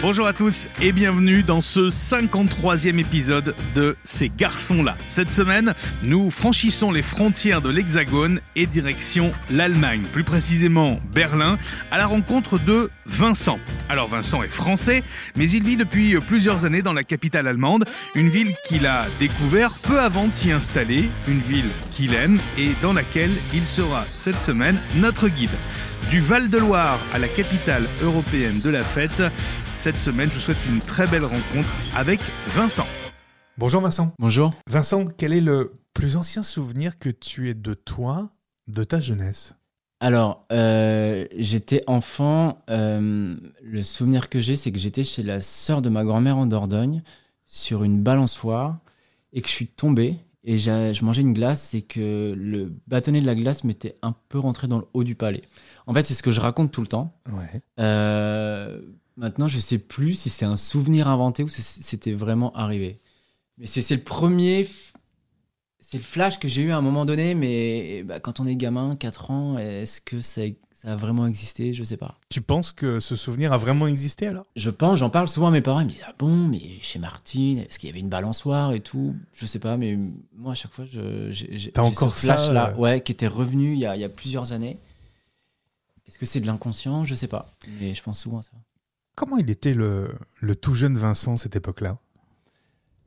Bonjour à tous et bienvenue dans ce 53e épisode de Ces garçons-là. Cette semaine, nous franchissons les frontières de l'Hexagone et direction l'Allemagne, plus précisément Berlin, à la rencontre de Vincent. Alors Vincent est français, mais il vit depuis plusieurs années dans la capitale allemande, une ville qu'il a découvert peu avant de s'y installer, une ville qu'il aime et dans laquelle il sera cette semaine notre guide. Du Val-de-Loire à la capitale européenne de la fête, cette semaine, je vous souhaite une très belle rencontre avec Vincent. Bonjour Vincent. Bonjour. Vincent, quel est le plus ancien souvenir que tu aies de toi, de ta jeunesse? Alors, euh, j'étais enfant. euh, le souvenir que j'ai, c'est que j'étais chez la sœur de ma grand-mère en Dordogne sur une balançoire et que je suis tombé et je mangeais une glace et que le bâtonnet de la glace m'était un peu rentré dans le haut du palais. En fait, c'est ce que je raconte tout le temps. Ouais. Euh, maintenant, je sais plus si c'est un souvenir inventé ou si c'était vraiment arrivé. Mais c'est le premier. f- C'est le flash que j'ai eu à un moment donné, mais bah, quand on est gamin, 4 ans, est-ce que ça, ça a vraiment existé? Je sais pas. Tu penses que ce souvenir a vraiment existé alors? Je pense, j'en parle souvent à mes parents, ils me disent Ah bon, mais chez Martine, est-ce qu'il y avait une balançoire et tout Je sais pas, mais moi à chaque fois, j'ai encore ce ça, flash-là, euh? ouais, qui était revenu il y a, il y a plusieurs années. Est-ce que c'est de l'inconscient? Je sais pas, mais je pense souvent à ça. Comment il était le, le tout jeune Vincent cette époque-là?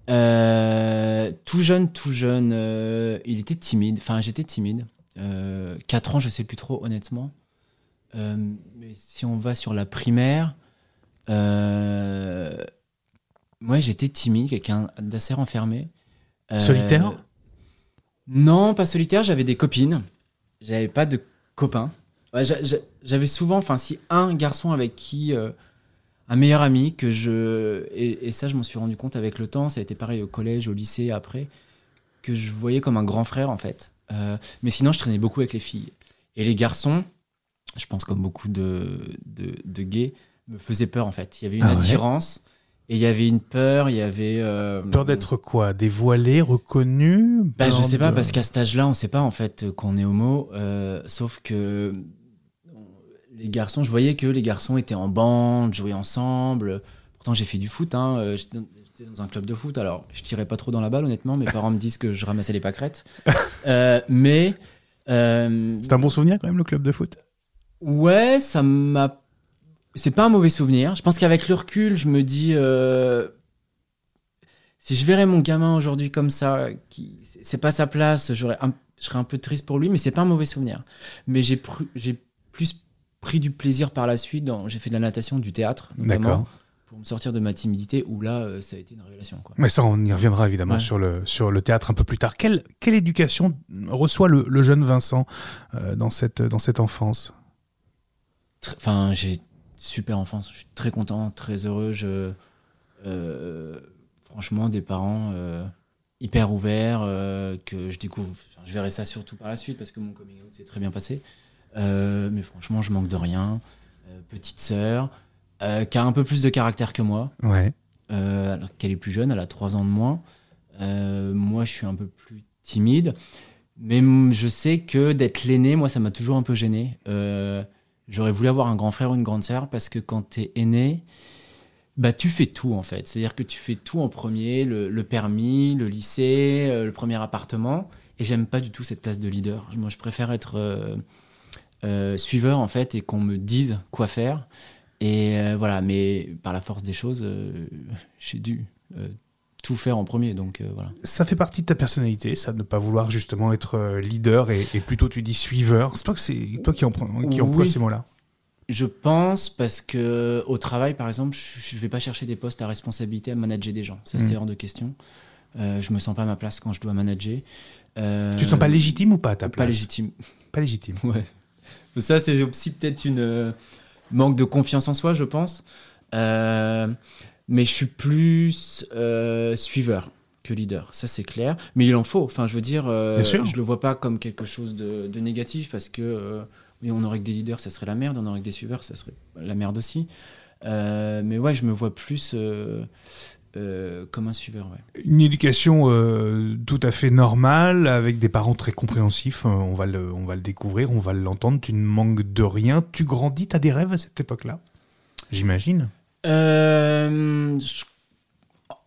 Euh, tout jeune, tout jeune, euh, il était timide. Enfin, j'étais timide. Euh, 4 ans, je sais plus trop, honnêtement. Euh, mais si on va sur la primaire, moi, j'étais timide, quelqu'un d'assez renfermé. Solitaire? Non, pas solitaire. J'avais des copines. J'avais pas de copains. Ouais, J'avais souvent, enfin, si un garçon avec qui un meilleur ami que je et, et ça je m'en suis rendu compte avec le temps. Ça a été pareil au collège au lycée après que je voyais comme un grand frère en fait. Euh, mais sinon je traînais beaucoup avec les filles. Et les garçons je pense comme beaucoup de de, de gays me faisaient peur en fait. Il y avait une Ah ouais attirance et il y avait une peur il y avait euh, Peur d'être quoi? Dévoilé, reconnu? Bah, je sais pas, de- parce qu'à cet âge-là, on sait pas en fait euh, qu'on est homo, euh, sauf que les garçons, je voyais que les garçons étaient en bande, jouaient ensemble. Pourtant, j'ai fait du foot, hein, euh, j'étais dans, j'étais dans un club de foot, alors je tirais pas trop dans la balle, honnêtement. Mes parents me disent que je ramassais les pâquerettes. Euh, mais. euh, C'est un bon souvenir quand même le club de foot? Ouais, ça m'a. C'est pas un mauvais souvenir. Je pense qu'avec le recul, je me dis. euh, Si je verrais mon gamin aujourd'hui comme ça, qui... c'est pas sa place, j'aurais un- je serais un peu triste pour lui, mais c'est pas un mauvais souvenir. Mais j'ai pr- j'ai plus pris du plaisir par la suite. J'ai fait de la natation, du théâtre, notamment, pour me sortir de ma timidité, où là, euh, ça a été une révélation. Quoi. Mais ça, on y reviendra évidemment Ouais. sur, le, sur le théâtre un peu plus tard. Quelle, quelle éducation reçoit le, le jeune Vincent euh, dans, cette, dans cette enfance? Enfin, j'ai super enfance. Je suis très content, très heureux. Je, euh, franchement, des parents hyper ouverts que je découvre. enfin, je verrai ça surtout par la suite parce que mon coming out s'est très bien passé. Euh, mais franchement, je manque de rien. Euh, petite sœur euh, qui a un peu plus de caractère que moi, Ouais. alors qu'elle est plus jeune, elle a 3 ans de moins. Moi, je suis un peu plus timide. Mais je sais que d'être l'aîné, moi, ça m'a toujours un peu gêné. Euh, J'aurais voulu avoir un grand frère ou une grande sœur parce que quand t'es aîné, bah, tu fais tout en fait. C'est-à-dire que tu fais tout en premier, le, le permis, le lycée, euh, le premier appartement. Et j'aime pas du tout cette place de leader. Moi, je préfère être euh, euh, suiveur en fait et qu'on me dise quoi faire. Et euh, voilà, mais par la force des choses, euh, j'ai dû tout faire en premier. Donc voilà. Ça fait partie de ta personnalité, ça, de ne pas vouloir justement être leader et, et plutôt tu dis suiveur. C'est pas que c'est toi qui, empr- qui emploie ces mots-là. Je pense parce que au travail, par exemple, je ne vais pas chercher des postes à responsabilité à manager des gens. Ça, Mm. c'est hors de question. Euh, je me sens pas à ma place quand je dois manager. Euh, Tu te sens pas légitime ou pas à ta place Pas légitime. Pas légitime. Ouais. Ça, c'est aussi peut-être une euh, manque de confiance en soi, je pense. Euh, mais je suis plus euh, suiveur que leader, ça c'est clair. Mais il en faut. Enfin, je veux dire, je le vois pas comme quelque chose de, de négatif parce que oui, on aurait que des leaders, ça serait la merde. On aurait que des suiveurs, ça serait la merde aussi. Mais ouais, je me vois plus euh, comme un suiveur. Ouais. Une éducation euh, tout à fait normale, avec des parents très compréhensifs, euh, on, va le, on va le découvrir, on va l'entendre, tu ne manques de rien, tu grandis, tu as des rêves à cette époque-là? J'imagine. Euh, je-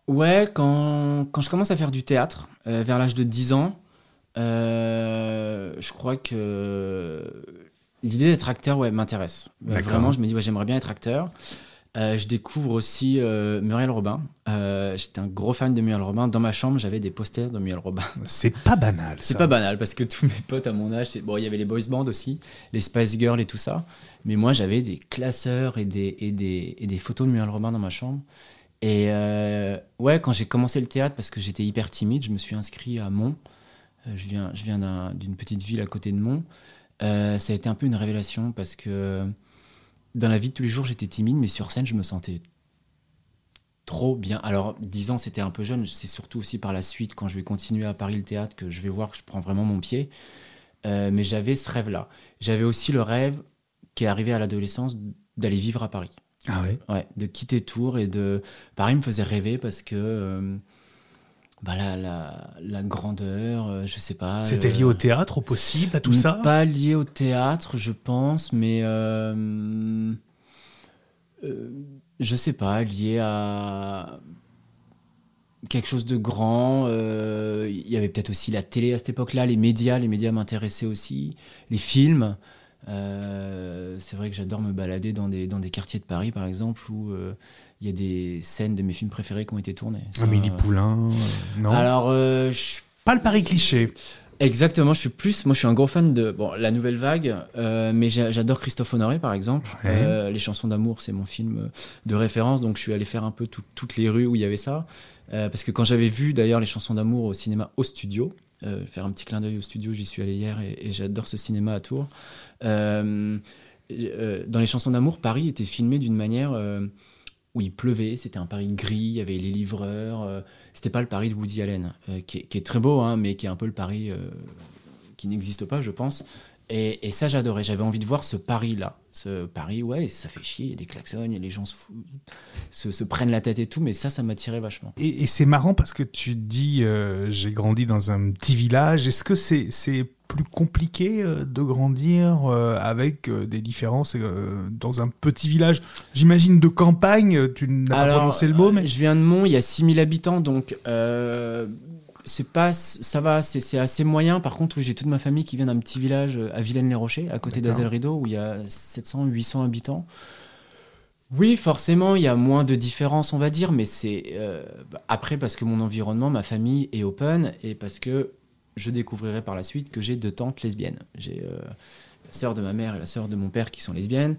Ouais, quand, quand je commence à faire du théâtre, vers l'âge de 10 ans, je crois que l'idée d'être acteur ouais, m'intéresse. Vraiment, je me dis, ouais, j'aimerais bien être acteur. Euh, je découvre aussi euh, Muriel Robin. Euh, J'étais un gros fan de Muriel Robin. Dans ma chambre, j'avais des posters de Muriel Robin. C'est pas banal. C'est pas banal parce que tous mes potes à mon âge, bon, il y avait les boys bands aussi, les Spice Girls et tout ça. Mais moi, j'avais des classeurs et des, et des, et des photos de Muriel Robin dans ma chambre. Et ouais, quand j'ai commencé le théâtre, parce que j'étais hyper timide, je me suis inscrit à Mont. Je viens, je viens d'un- d'une petite ville à côté de Mont. Ça a été un peu une révélation parce que dans la vie de tous les jours, j'étais timide, mais sur scène, je me sentais trop bien. Alors, 10 ans, c'était un peu jeune. C'est surtout aussi par la suite, quand je vais continuer à Paris le théâtre, que je vais voir que je prends vraiment mon pied. Euh, mais j'avais ce rêve-là. J'avais aussi le rêve qui est arrivé à l'adolescence d'aller vivre à Paris. Ah ouais? Ouais, de quitter Tours et de. Paris me faisait rêver parce que. euh, bah, la, la, la grandeur, euh, je sais pas. C'était euh, lié au théâtre, au possible, à tout ça Pas lié au théâtre, je pense, mais. euh, euh, je sais pas, lié à quelque chose de grand. Il y avait peut-être aussi la télé à cette époque-là, les médias, les médias m'intéressaient aussi, les films. C'est vrai que j'adore me balader dans des, dans des quartiers de Paris, par exemple, où il y a des scènes de mes films préférés qui ont été tournées. Ça, Amélie euh, Poulain, euh, non Alors, euh, je Pas le Paris cliché. Exactement, je suis plus, moi je suis un gros fan de bon, la nouvelle vague, euh, mais j'a- j'adore Christophe Honoré par exemple. Ouais. Euh, les chansons d'amour, c'est mon film de référence, donc je suis allé faire un peu tout- toutes les rues où il y avait ça. Euh, parce que quand j'avais vu d'ailleurs les chansons d'amour au cinéma au studio, faire un petit clin d'œil au studio, j'y suis allé hier et, et j'adore ce cinéma à Tours. Dans les chansons d'amour, Paris était filmé d'une manière où il pleuvait, c'était un Paris gris, il y avait les livreurs. euh, c'était pas le Paris de Woody Allen, euh, qui, est, très beau, hein, mais qui est un peu le Paris euh, qui n'existe pas, je pense. Et, et ça, j'adorais. J'avais envie de voir ce Paris-là. Ce Paris, ouais, ça fait chier, il y a des klaxons, et les gens se, foutent- se, se prennent la tête et tout, mais ça, ça m'attirait vachement. Et, et c'est marrant parce que tu dis euh, j'ai grandi dans un petit village. Est-ce que c'est plus compliqué euh, de grandir euh, avec des différences dans un petit village? J'imagine de campagne, tu n'as pas prononcé le mot, mais Je viens de Mont, il y a 6000 habitants, donc euh, c'est pas, ça va, c'est c'est assez moyen. Par contre, j'ai toute ma famille qui vient d'un petit village à Vilaine-les-Rochers, à côté d'Azel Rideau, où il y a 700, 800 habitants. Oui, forcément, il y a moins de différence, on va dire, mais c'est euh, bah, après parce que mon environnement, ma famille est open et parce que je découvrirai par la suite que j'ai deux tantes lesbiennes. J'ai euh, la sœur de ma mère et la sœur de mon père qui sont lesbiennes.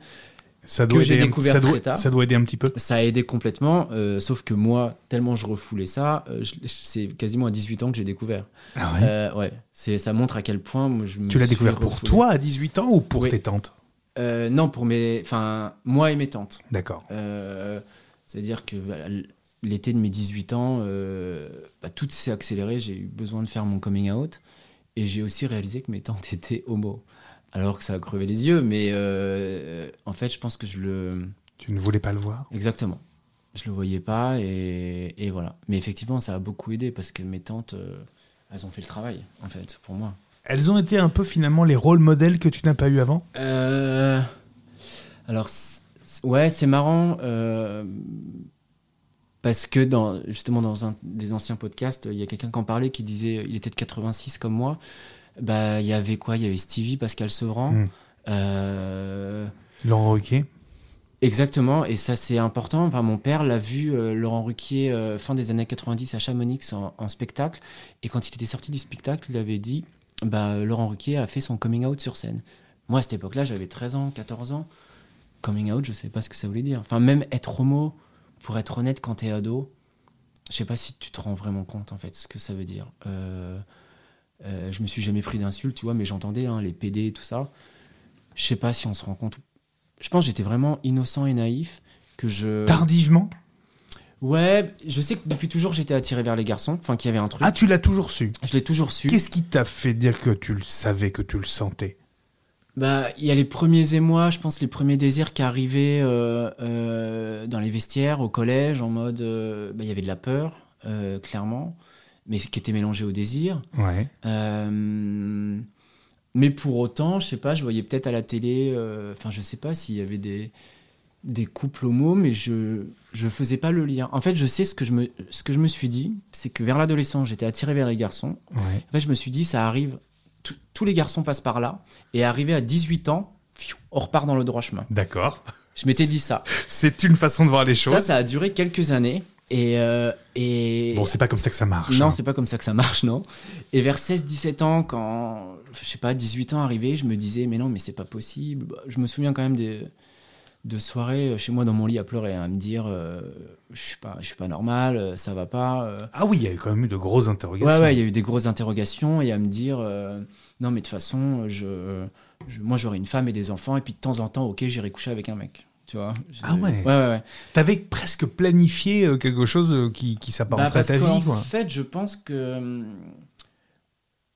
Ça doit, que j'ai découvert ça, doit, très tard. ça doit aider un petit peu. Ça a aidé complètement, euh, sauf que moi, tellement je refoulais ça, euh, c'est quasiment à 18 ans que j'ai découvert. Ah Euh, ouais, c'est, ça montre à quel point moi, je me tu l'as découvert pour refoulé. toi à 18 ans ou pour Oui. tes tantes? Euh, Non, pour mes, enfin, moi et mes tantes. D'accord. C'est-à-dire que l'été de mes 18 ans, bah, tout s'est accéléré. J'ai eu besoin de faire mon coming out. Et j'ai aussi réalisé que mes tantes étaient homo. Alors que ça a crevé les yeux, mais euh, en fait, je pense que je le. Tu ne voulais pas le voir? Exactement. Je le voyais pas et, et voilà. Mais effectivement, ça a beaucoup aidé parce que mes tantes, euh, elles ont fait le travail, en fait, pour moi. Elles ont été un peu finalement les rôles modèles que tu n'as pas eu avant? Euh, alors, ouais, c'est marrant. parce que dans, justement, dans un des anciens podcasts, il y a quelqu'un qui en parlait qui disait il était de 86 comme moi. Bah, il y avait quoi? Il y avait Stevie, Pascal Sevran. Mm. euh, Laurent Ruquier Exactement, et ça c'est important. Enfin, mon père l'a vu, euh, Laurent Ruquier, euh, fin des années 90 à Chamonix en, en spectacle. Et quand il était sorti du spectacle, il avait dit bah, Laurent Ruquier a fait son coming out sur scène. Moi, à cette époque-là, j'avais 13 ans, 14 ans. Coming out, je ne savais pas ce que ça voulait dire. Enfin, même être homo, pour être honnête, quand t'es ado, je sais pas si tu te rends vraiment compte, en fait, ce que ça veut dire. Euh, euh, je me suis jamais pris d'insultes, tu vois, mais j'entendais hein, les PD et tout ça. Je sais pas si on se rend compte. Je pense que j'étais vraiment innocent et naïf. Que je. Tardivement? Ouais, je sais que depuis toujours j'étais attiré vers les garçons. Enfin, qu'il y avait un truc. Ah, tu l'as toujours su? Je l'ai toujours su. Qu'est-ce qui t'a fait dire que tu le savais, que tu le sentais? Bah, il y a les premiers émois, je pense, les premiers désirs qui arrivaient euh, euh, dans les vestiaires, au collège, en mode. bah, il y avait de la peur, clairement, mais qui était mélangée au désir. Ouais. Euh, mais pour autant, je sais pas, je voyais peut-être à la télé, euh, enfin, je sais pas s'il y avait des. des couples homo, mais je je faisais pas le lien. En fait, je sais ce que je me ce que je me suis dit, c'est que vers l'adolescence, j'étais attiré vers les garçons. Ouais. En fait, je me suis dit, ça arrive, tous les garçons passent par là, et arrivé à 18 ans, pfiou, on repart dans le droit chemin. D'accord. Je m'étais dit ça. C'est une façon de voir les choses. Ça, ça a duré quelques années, et euh, et Bon, c'est pas comme ça que ça marche. non, hein. c'est pas comme ça que ça marche, non. Et vers 16-17 ans, quand, je sais pas, 18 ans arrivé, je me disais, mais non, mais c'est pas possible. Bah, Je me souviens quand même des, de soirées euh, chez moi dans mon lit à pleurer, à me dire, euh, je suis pas, je suis pas normal, ça va pas. euh. Ah oui, il y a eu quand même eu de grosses interrogations. Ouais, ouais, il y a eu des grosses interrogations et à me dire, non, mais de toute façon, je, je- moi j'aurai une femme et des enfants, et puis de temps en temps, ok, j'irai coucher avec un mec. Tu vois Ah ouais. Ouais, ouais, ouais. T'avais presque planifié euh, quelque chose euh, qui, qui Bah, s'apparenterait à parce ta vie, quoi. fait, je pense que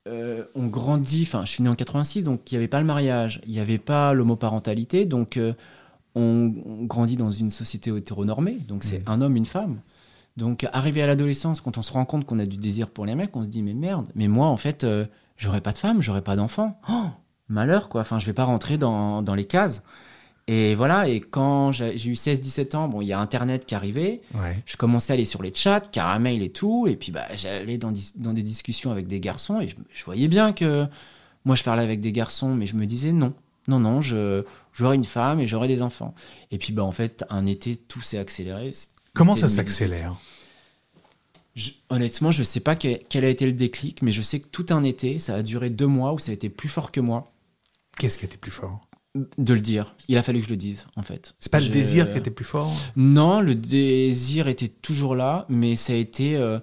euh, on grandit. Enfin, je suis né en 86, donc il n'y avait pas le mariage, il n'y avait pas l'homoparentalité, donc euh, on, on grandit dans une société hétéronormée. Donc c'est un homme, une femme. Donc arrivé à l'adolescence, quand on se rend compte qu'on a du désir pour les mecs, on se dit mais merde, mais moi en fait, euh, j'aurais pas de femme, j'aurais pas d'enfant. Oh, malheur quoi. Enfin, je vais pas rentrer dans, dans les cases. Et voilà. Et quand j'ai eu 16-17 ans, bon, il y a Internet qui arrivait Ouais. je commençais à aller sur les chats, caramel et tout, et puis bah, j'allais dans, dans des discussions avec des garçons, et je, je voyais bien que moi je parlais avec des garçons, mais je me disais non, non, non, je j'aurai une femme et j'aurai des enfants. Et puis bah en fait, un été, tout s'est accéléré. Comment ça s'accélère? Je- honnêtement, je sais pas que- quel a été le déclic, mais je sais que tout un été, ça a duré deux mois où ça a été plus fort que moi Qu'est-ce qui était plus fort? De le dire. Il a fallu que je le dise, en fait. C'est pas le désir qui était plus fort Non, le désir était toujours là, mais ça a été. euh,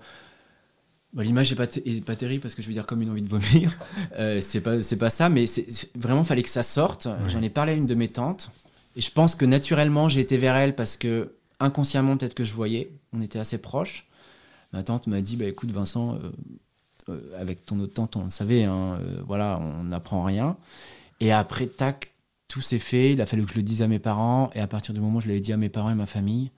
bah, L'image n'est pas, pas terrible parce que je veux dire comme une envie de vomir. Euh, c'est pas, pas ça, mais vraiment fallait que ça sorte. J'en ai parlé à une de mes tantes et je pense que naturellement j'ai été vers elle parce que inconsciemment peut-être que je voyais, on était assez proches. Ma tante m'a dit bah écoute Vincent, euh, euh, avec ton autre tante on le savait, hein, voilà, on n'apprend rien. Et après tac, tout s'est fait. Il a fallu que je le dise à mes parents et à partir du moment où je l'avais dit à mes parents et ma famille,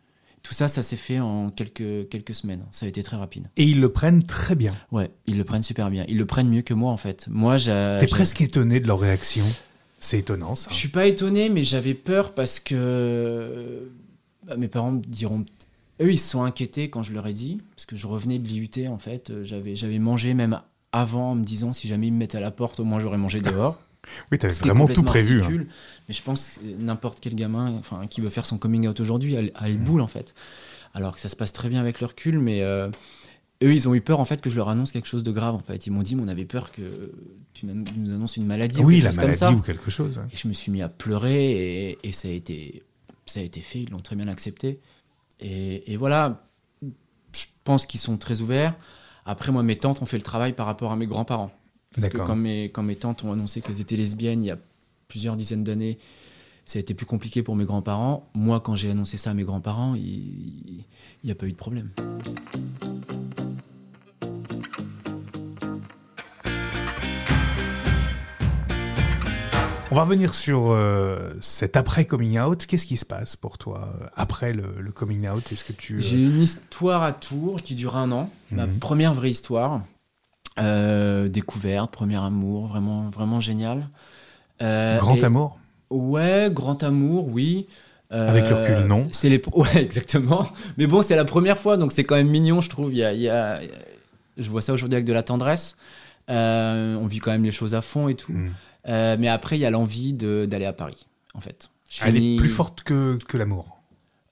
tout ça, ça s'est fait en quelques quelques semaines. Ça a été très rapide. Et ils le prennent très bien. Ouais, ils le prennent super bien. Ils le prennent mieux que moi en fait. Moi, j'ai. T'es presque étonné de leur réaction. C'est étonnant, ça. Je suis pas étonné, mais j'avais peur parce que bah, mes parents me diront. Eux, ils se sont inquiétés quand je leur ai dit, parce que je revenais de l'IUT en fait. J'avais, j'avais mangé même avant en me disant si jamais ils me mettaient à la porte, au moins j'aurais mangé dehors. Oui, qui est vraiment tout prévu. hein. Mais je pense que n'importe quel gamin enfin, qui veut faire son coming out aujourd'hui a, a les Mm. boules en fait. Alors que ça se passe très bien avec le recul, mais euh, eux, ils ont eu peur en fait que je leur annonce quelque chose de grave en fait. Ils m'ont dit, mais on avait peur que tu nous annonces une maladie ou Oui, quelque la chose comme maladie ça. ou quelque chose. Et je me suis mis à pleurer et, et ça, a été, ça a été fait, ils l'ont très bien accepté. Et, et voilà, je pense qu'ils sont très ouverts. Après, moi, mes tantes ont fait le travail par rapport à mes grands-parents. Parce que quand mes, quand mes tantes ont annoncé qu'elles étaient lesbiennes il y a plusieurs dizaines d'années, ça a été plus compliqué pour mes grands-parents. Moi, quand j'ai annoncé ça à mes grands-parents, il n'y a pas eu de problème. On va revenir sur euh, cet après coming out. Qu'est-ce qui se passe pour toi euh, après le, le coming out? Est-ce que tu euh, J'ai une histoire à Tours qui dure un an, ma Mhm. première vraie histoire. Euh, découverte, premier amour, vraiment, vraiment génial. Euh, grand et- amour Ouais, grand amour, oui. Euh, Avec le recul, non. C'est les... Ouais, exactement. Mais bon, c'est la première fois, donc c'est quand même mignon, je trouve. Il y a, il y a- Je vois ça aujourd'hui avec de la tendresse. On vit quand même les choses à fond et tout. Mm. Mais après, il y a l'envie d'aller à Paris, en fait. Je Elle finis- est plus forte que, que l'amour.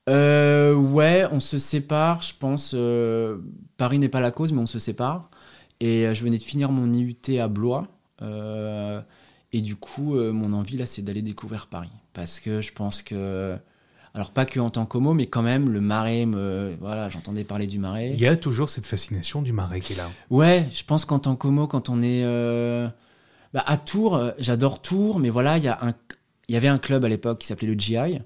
Ouais, on se sépare, je pense. Paris n'est pas la cause, mais on se sépare. Et euh, je venais de finir mon IUT à Blois. euh, et du coup, euh, mon envie, là, c'est d'aller découvrir Paris. Parce que je pense que. Alors, pas que en tant qu'homo, mais quand même, le marais, me, voilà, j'entendais parler du marais. Il y a toujours cette fascination du marais qui est là. Ouais, je pense qu'en tant qu'homo, quand on est euh, bah, à Tours, j'adore Tours, mais voilà, il y, a un- y avait un club à l'époque qui s'appelait le GI,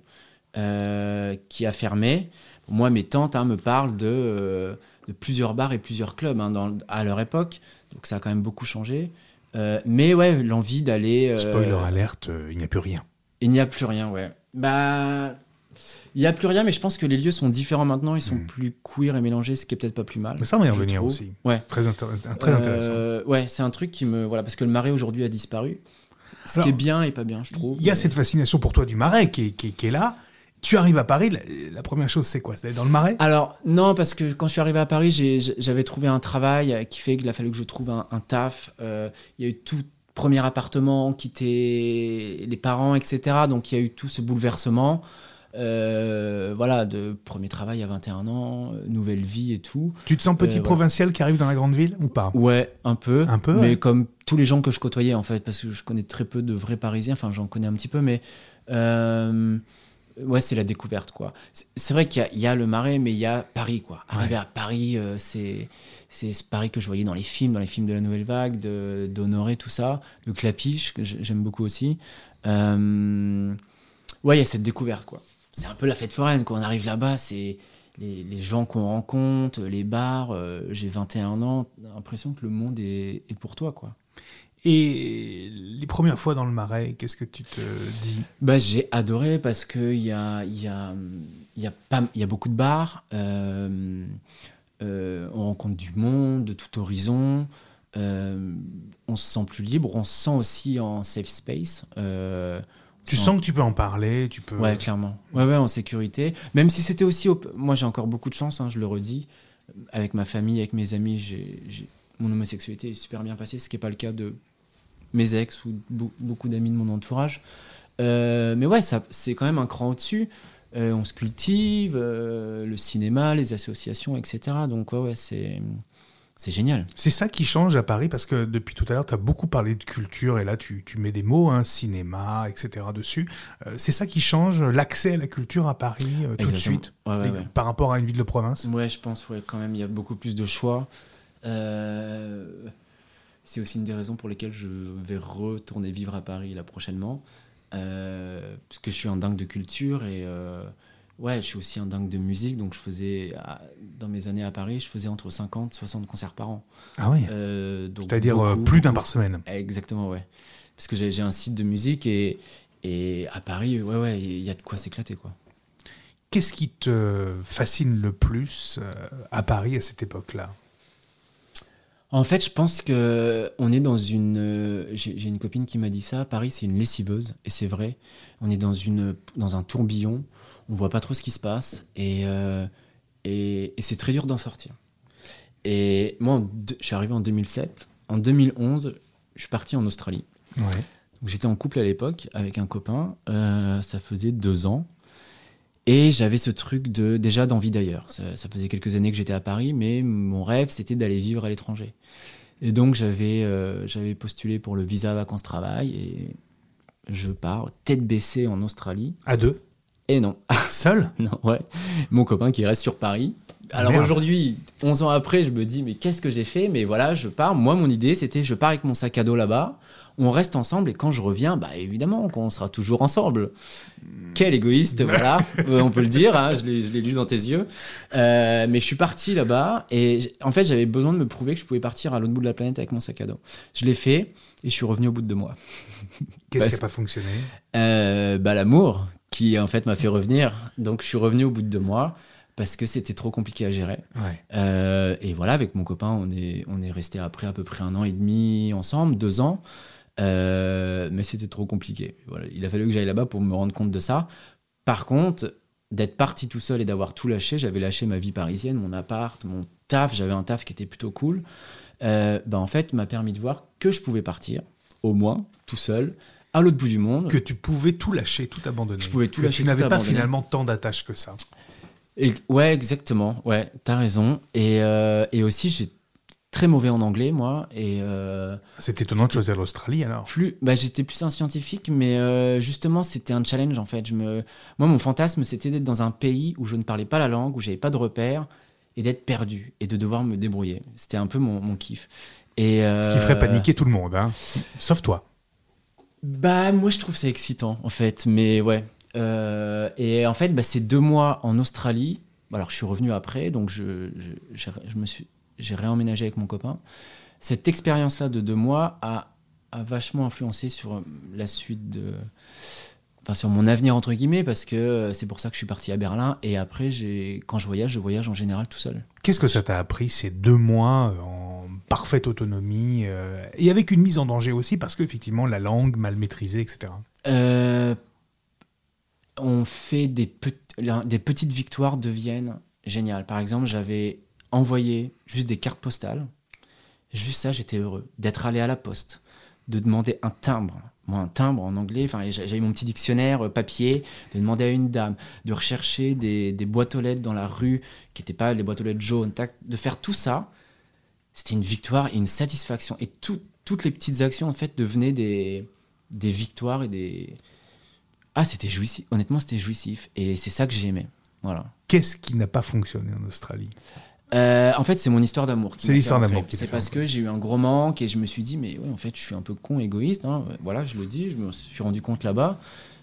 qui a fermé. Moi, mes tantes hein, me parlent de, de plusieurs bars et plusieurs clubs hein, dans- à leur époque, donc ça a quand même beaucoup changé. Euh, mais ouais, l'envie d'aller. euh, Spoiler alerte, euh, il n'y a plus rien. il n'y a plus rien, ouais. Bah. Il n'y a plus rien, mais je pense que les lieux sont différents maintenant, ils sont Mm. plus queer et mélangés, ce qui est peut-être pas plus mal. Mais ça, on va y revenir aussi. Ouais. Très, intér- très intéressant. Euh, ouais, c'est un truc qui me. Voilà, parce que le marais aujourd'hui a disparu. Ce Alors, qui est bien et pas bien, je trouve. Il y a mais- cette fascination pour toi du marais qui est, qui est- qui est là. Tu arrives à Paris, la, première chose c'est quoi? C'est d'aller dans le Marais? Alors non, parce que quand je suis arrivé à Paris, j'avais trouvé un travail qui fait qu'il a fallu que je trouve un, taf. Euh, il y a eu tout premier appartement, quitter les parents, etc. Donc il y a eu tout ce bouleversement. Euh, voilà, de premier travail à 21 ans, euh, nouvelle vie et tout. Tu te sens petit provincial qui arrive dans la grande ville ou pas? Ouais, un peu. Un peu. Mais comme tous les gens que je côtoyais en fait, parce que je connais très peu de vrais Parisiens. Enfin, j'en connais un petit peu, mais ouais, c'est la découverte, quoi. C'est vrai qu'il y, a le Marais, mais il y a Paris, quoi. Arriver à Paris, euh, c'est c'est Paris que je voyais dans les films, dans les films de la Nouvelle Vague, d'Honoré, tout ça, de Clapiche, que j'aime beaucoup aussi. Euh, ouais, il y a cette découverte, quoi. C'est un peu la fête foraine, quand on arrive là-bas, c'est les, les, gens qu'on rencontre, les bars. Euh, j'ai 21 ans, l'impression que le monde est, est pour toi, quoi. Et les premières fois dans le marais, qu'est-ce que tu te dis bah, J'ai adoré parce qu'il y a, y, a, y, a y a beaucoup de bars, euh, euh, on rencontre du monde de tout horizon, euh, on se sent plus libre, on se sent aussi en safe space. tu sens que tu peux en parler, tu peux. Ouais, clairement. Ouais, ouais, en sécurité. Même si c'était aussi. Moi, j'ai encore beaucoup de chance, hein, je le redis. Avec ma famille, avec mes amis, j'ai mon homosexualité est super bien passée, ce qui n'est pas le cas de mes ex ou beaucoup d'amis de mon entourage. Euh, mais ouais, c'est quand même un cran au-dessus. Euh, on se cultive, euh, le cinéma, les associations, etc. Donc ouais, ouais c'est, c'est génial. C'est ça qui change à Paris parce que depuis tout à l'heure, tu as beaucoup parlé de culture et là, tu, tu mets des mots, hein, cinéma, etc. dessus. c'est ça qui change l'accès à la culture à Paris tout de suite par rapport à une ville de province? Ouais, je pense, ouais, quand même, il y a beaucoup plus de choix. Euh c'est aussi une des raisons pour lesquelles je vais retourner vivre à Paris là prochainement. Euh, parce que je suis un dingue de culture et euh, ouais, je suis aussi un dingue de musique. Donc je faisais, dans mes années à Paris, je faisais entre 50 60 concerts par an. Ah oui euh, C'est-à-dire plus d'un par semaine Exactement, ouais. Parce que j'ai un site de musique et, et à Paris, ouais, ouais, il y a de quoi s'éclater, quoi. Qu'est-ce qui te fascine le plus à Paris à cette époque-là? En fait, je pense que on est dans une. Euh, j'ai une copine qui m'a dit ça. Paris, c'est une lessiveuse, et c'est vrai. On est dans une dans un tourbillon. On voit pas trop ce qui se passe, et euh, et, c'est très dur d'en sortir. Et moi, je suis arrivé en 2007. En 2011, je suis parti en Australie. Ouais. J'étais en couple à l'époque avec un copain. Euh, ça faisait deux ans. Et j'avais ce truc de déjà d'envie d'ailleurs. Ça, faisait quelques années que j'étais à Paris, mais mon rêve c'était d'aller vivre à l'étranger. Et donc j'avais euh, j'avais postulé pour le visa vacances travail et je pars tête baissée en Australie. À deux? Et non. Seul? Non, ouais. Mon copain qui reste sur Paris. Alors aujourd'hui, 11 ans après, je me dis mais qu'est-ce que j'ai fait? Mais voilà, je pars. Moi, mon idée c'était je pars avec mon sac à dos là-bas on reste ensemble et quand je reviens, bah évidemment qu'on sera toujours ensemble. Quel égoïste, voilà, euh, on peut le dire, hein, je l'ai lu dans tes yeux. Euh, mais je suis parti là-bas et en fait j'avais besoin de me prouver que je pouvais partir à l'autre bout de la planète avec mon sac à dos. Je l'ai fait et je suis revenu au bout de deux mois. Qu'est-ce qui n'a pas fonctionné? Euh, bah, L'amour qui en fait m'a fait revenir. Donc je suis revenu au bout de deux mois parce que c'était trop compliqué à gérer. et voilà, avec mon copain, on est, on est resté après à peu près un an et demi ensemble, deux ans. Euh, mais c'était trop compliqué. Voilà, il a fallu que j'aille là-bas pour me rendre compte de ça. Par contre, d'être parti tout seul et d'avoir tout lâché, j'avais lâché ma vie parisienne, mon appart, mon taf, j'avais un taf qui était plutôt cool. Euh, bah en fait, m'a permis de voir que je pouvais partir, au moins, tout seul, à l'autre bout du monde. Que tu pouvais tout lâcher, tout abandonner. Je pouvais tout lâcher. Tu n'avais pas finalement tant d'attaches que ça. Et, ouais, exactement. Ouais, t'as raison. Et, euh, et aussi, j'ai très mauvais en anglais, moi. Et euh, c'est étonnant de choisir l'Australie alors. Plus, bah, j'étais plus un scientifique, mais euh, justement, c'était un challenge en fait. Je me, moi, mon fantasme, c'était d'être dans un pays où je ne parlais pas la langue, où j'avais pas de repères, et d'être perdu et de devoir me débrouiller. C'était un peu mon, mon kiff. Et Ce qui ferait euh, paniquer tout le monde, hein. sauf toi. Bah, moi, je trouve ça excitant en fait, mais ouais. et en fait, bah, ces deux mois en Australie. Alors, je suis revenu après, donc je, je, je me suis j'ai réemménagé avec mon copain. Cette expérience-là de deux mois a, vachement influencé sur la suite de. Enfin, sur mon avenir, entre guillemets, parce que euh, c'est pour ça que je suis parti à Berlin. Et après, quand je voyage, je voyage en général tout seul. Qu'est-ce que ça t'a appris ces deux mois euh, en parfaite autonomie euh, et avec une mise en danger aussi, parce qu'effectivement, la langue mal maîtrisée, etc. on fait des, des petites victoires deviennent géniales. Par exemple, j'avais envoyé juste des cartes postales. Juste ça, j'étais heureux. D'être allé à la poste, de demander un timbre. Moi, un timbre en anglais, enfin, j'avais mon petit dictionnaire euh, papier, de demander à une dame, de rechercher des, boîtes aux lettres dans la rue qui n'étaient pas les boîtes aux lettres jaunes, de faire tout ça, c'était une victoire et une satisfaction. Et toutes les petites actions, en fait, devenaient des, des victoires et des. Ah, c'était jouissif. Honnêtement, c'était jouissif. Et c'est ça que j'ai aimé. Voilà. Qu'est-ce qui n'a pas fonctionné en Australie? Euh, en fait, c'est mon histoire d'amour. C'est l'histoire d'amour. C'est parce que j'ai eu un gros manque et je me suis dit, mais oui, en fait, je suis un peu con, égoïste. Hein. Voilà, je le dis, je me suis rendu compte là-bas.